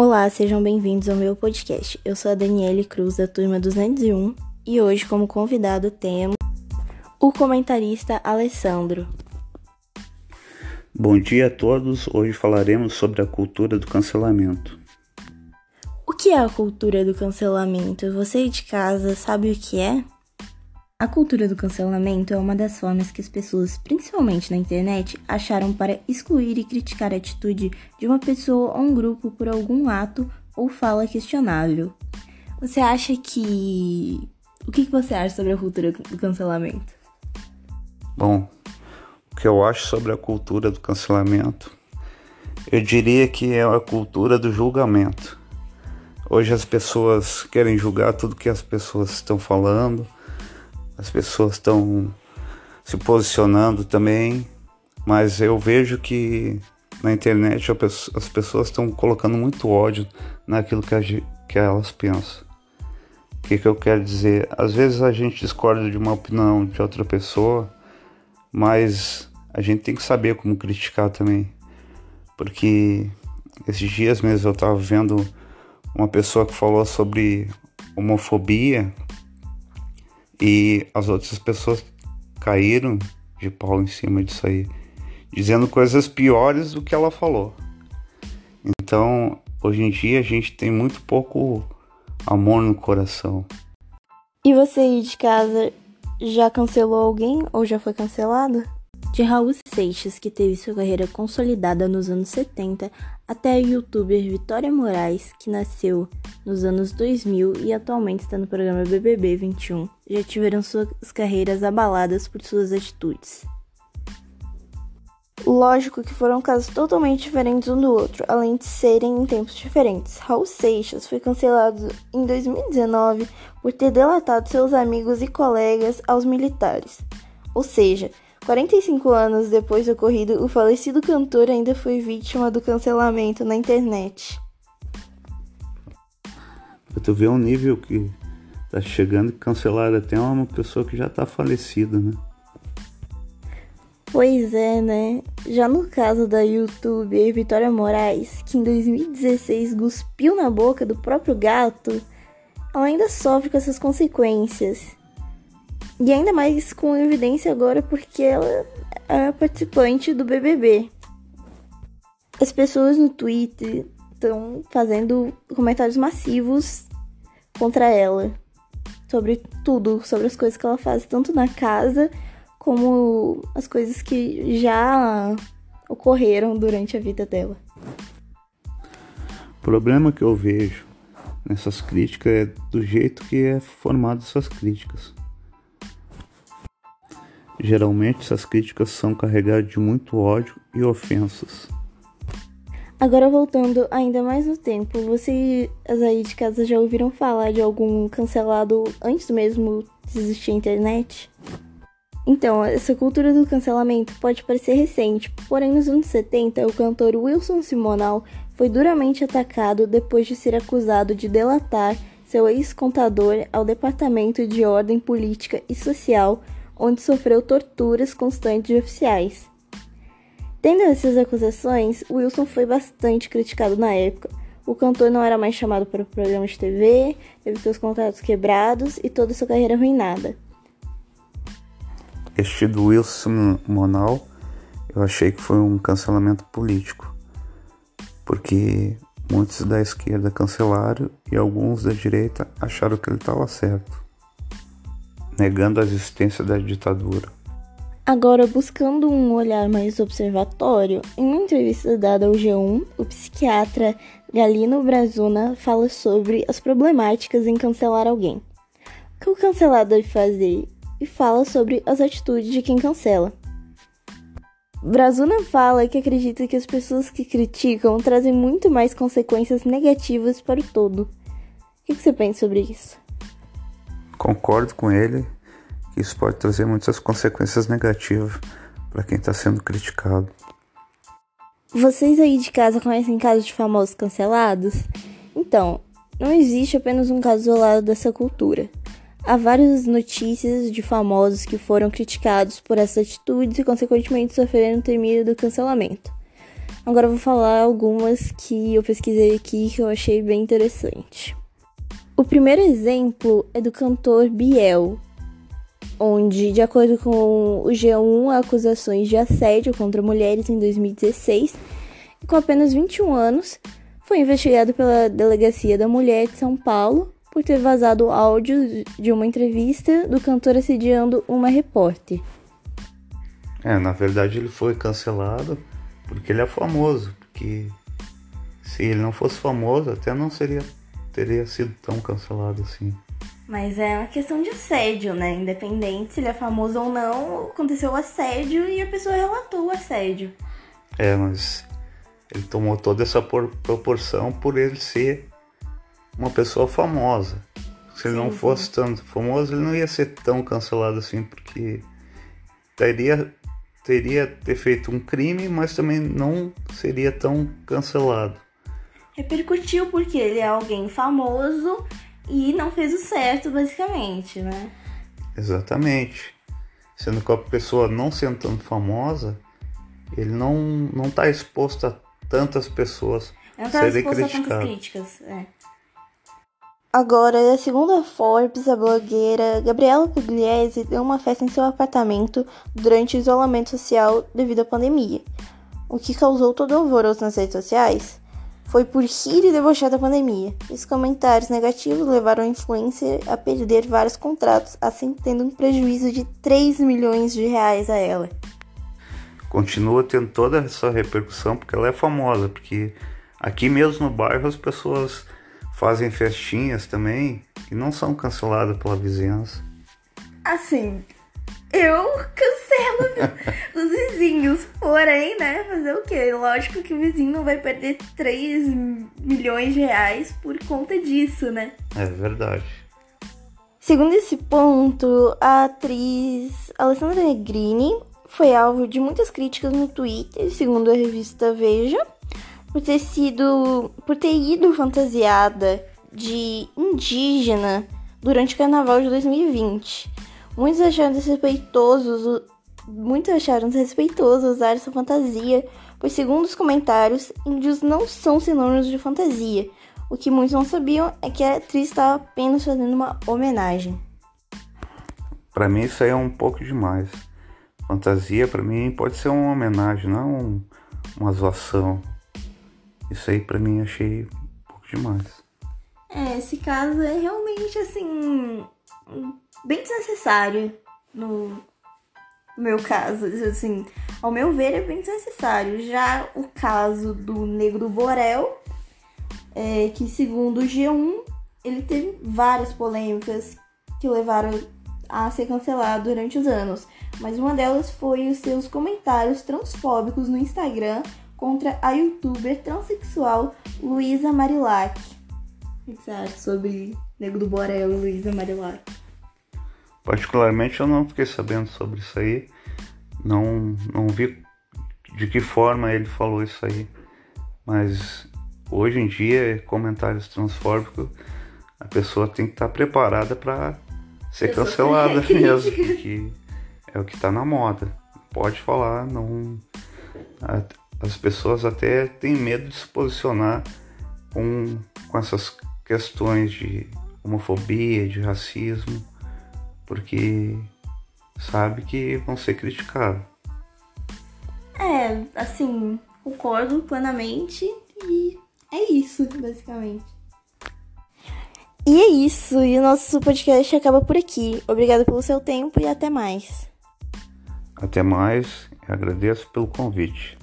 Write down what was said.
Olá, sejam bem-vindos ao meu podcast. Eu sou a Daniele Cruz, da turma 201, e hoje, como convidado, temos o comentarista Alessandro. Bom dia a todos. Hoje falaremos sobre a cultura do cancelamento. O que é a cultura do cancelamento? Você de casa sabe o que é? A cultura do cancelamento é uma das formas que as pessoas, principalmente na internet, acharam para excluir e criticar a atitude de uma pessoa ou um grupo por algum ato ou fala questionável. Você acha que. O que você acha sobre a cultura do cancelamento? Bom, o que eu acho sobre a cultura do cancelamento, eu diria que é a cultura do julgamento. Hoje as pessoas querem julgar tudo que as pessoas estão falando as pessoas estão se posicionando também, mas eu vejo que na internet as pessoas estão colocando muito ódio naquilo que, que elas pensam. O que, que eu quero dizer? Às vezes a gente discorda de uma opinião de outra pessoa, mas a gente tem que saber como criticar também. Porque esses dias mesmo eu estava vendo uma pessoa que falou sobre homofobia e as outras pessoas caíram de pau em cima disso aí, dizendo coisas piores do que ela falou. Então, hoje em dia a gente tem muito pouco amor no coração. E você aí de casa já cancelou alguém ou já foi cancelado? De Raul Seixas, que teve sua carreira consolidada nos anos 70, até a youtuber Vitória Moraes, que nasceu nos anos 2000 e atualmente está no programa BBB 21, já tiveram suas carreiras abaladas por suas atitudes. Lógico que foram casos totalmente diferentes um do outro, além de serem em tempos diferentes. Raul Seixas foi cancelado em 2019 por ter delatado seus amigos e colegas aos militares. Ou seja, 45 anos depois do ocorrido, o falecido cantor ainda foi vítima do cancelamento na internet. Tu vê um nível que tá chegando e cancelar até uma pessoa que já tá falecida, né? Pois é, né? Já no caso da youtuber Vitória Moraes, que em 2016 cuspiu na boca do próprio gato, ela ainda sofre com essas consequências. E ainda mais com evidência agora porque ela é participante do BBB. As pessoas no Twitter estão fazendo comentários massivos contra ela sobre tudo, sobre as coisas que ela faz, tanto na casa como as coisas que já ocorreram durante a vida dela. O problema que eu vejo nessas críticas é do jeito que é formado essas críticas. Geralmente essas críticas são carregadas de muito ódio e ofensas. Agora voltando ainda mais no tempo, vocês aí de casa já ouviram falar de algum cancelado antes mesmo de existir a internet? Então, essa cultura do cancelamento pode parecer recente, porém nos anos 70 o cantor Wilson Simonal foi duramente atacado depois de ser acusado de delatar seu ex-contador ao Departamento de Ordem Política e Social onde sofreu torturas constantes de oficiais. Tendo essas acusações, Wilson foi bastante criticado na época. O cantor não era mais chamado para programas de TV, teve seus contratos quebrados e toda sua carreira arruinada. Este do Wilson Monal, eu achei que foi um cancelamento político, porque muitos da esquerda cancelaram e alguns da direita acharam que ele estava certo negando a existência da ditadura. Agora, buscando um olhar mais observatório, em uma entrevista dada ao G1, o psiquiatra Galino Brazuna fala sobre as problemáticas em cancelar alguém. O que o cancelado deve fazer? E fala sobre as atitudes de quem cancela. Brazuna fala que acredita que as pessoas que criticam trazem muito mais consequências negativas para o todo. O que você pensa sobre isso? Concordo com ele que isso pode trazer muitas consequências negativas para quem está sendo criticado. Vocês aí de casa conhecem casos de famosos cancelados? Então, não existe apenas um caso isolado dessa cultura. Há várias notícias de famosos que foram criticados por essas atitudes e, consequentemente, sofreram o temido do cancelamento. Agora vou falar algumas que eu pesquisei aqui que eu achei bem interessante. O primeiro exemplo é do cantor Biel, onde, de acordo com o G1, acusações de assédio contra mulheres em 2016, e com apenas 21 anos, foi investigado pela Delegacia da Mulher de São Paulo por ter vazado áudio de uma entrevista do cantor assediando uma repórter. É, na verdade ele foi cancelado porque ele é famoso, porque se ele não fosse famoso, até não seria teria sido tão cancelado assim. Mas é uma questão de assédio, né? Independente se ele é famoso ou não, aconteceu o assédio e a pessoa relatou o assédio. É, mas ele tomou toda essa proporção por ele ser uma pessoa famosa. Se ele sim, não fosse sim. tanto famoso, ele não ia ser tão cancelado assim, porque teria teria ter feito um crime, mas também não seria tão cancelado. Repercutiu porque ele é alguém famoso e não fez o certo, basicamente, né? Exatamente. Sendo que a pessoa não sendo tão famosa, ele não, não tá exposto a tantas pessoas não tá serem criticadas. A tantas críticas, é. Agora, segundo a Forbes, a blogueira Gabriela Pugliese deu uma festa em seu apartamento durante o isolamento social devido à pandemia. O que causou todo o alvoroço nas redes sociais foi por rir e debochar da pandemia. Os comentários negativos levaram a influencer a perder vários contratos, assim tendo um prejuízo de 3 milhões de reais a ela. Continua tendo toda essa repercussão porque ela é famosa, porque aqui mesmo no bairro as pessoas fazem festinhas também e não são canceladas pela vizinhança. Assim, eu cancelo os vizinhos, porém, né, fazer o quê? Lógico que o vizinho não vai perder 3 milhões de reais por conta disso, né? É verdade. Segundo esse ponto, a atriz Alessandra Negrini foi alvo de muitas críticas no Twitter, segundo a revista Veja, por ter sido. por ter ido fantasiada de indígena durante o carnaval de 2020. Muitos acharam desrespeitoso, muitos acharam desrespeitoso usar essa fantasia, pois segundo os comentários, índios não são sinônimos de fantasia. O que muitos não sabiam é que a atriz estava apenas fazendo uma homenagem. Para mim isso aí é um pouco demais. Fantasia para mim pode ser uma homenagem, não uma zoação. Isso aí para mim achei um pouco demais. É, esse caso é realmente assim bem desnecessário no meu caso, assim, ao meu ver é bem desnecessário. Já o caso do Negro Borel, é, que segundo o G1, ele teve várias polêmicas que levaram a ser cancelado durante os anos, mas uma delas foi os seus comentários transfóbicos no Instagram contra a youtuber transexual Luísa Marilac. O que você acha sobre Nego do Borel e Luísa Marilac? Particularmente eu não fiquei sabendo sobre isso aí, não, não vi de que forma ele falou isso aí, mas hoje em dia, comentários transfóbicos, a pessoa tem que estar preparada para ser cancelada mesmo, porque é o que está na moda. Pode falar, não. As pessoas até têm medo de se posicionar com, com essas questões de homofobia, de racismo, porque sabe que vão ser criticados. É, assim, concordo plenamente e é isso, basicamente. E é isso, e o nosso podcast acaba por aqui. Obrigado pelo seu tempo e até mais. Até mais, agradeço pelo convite.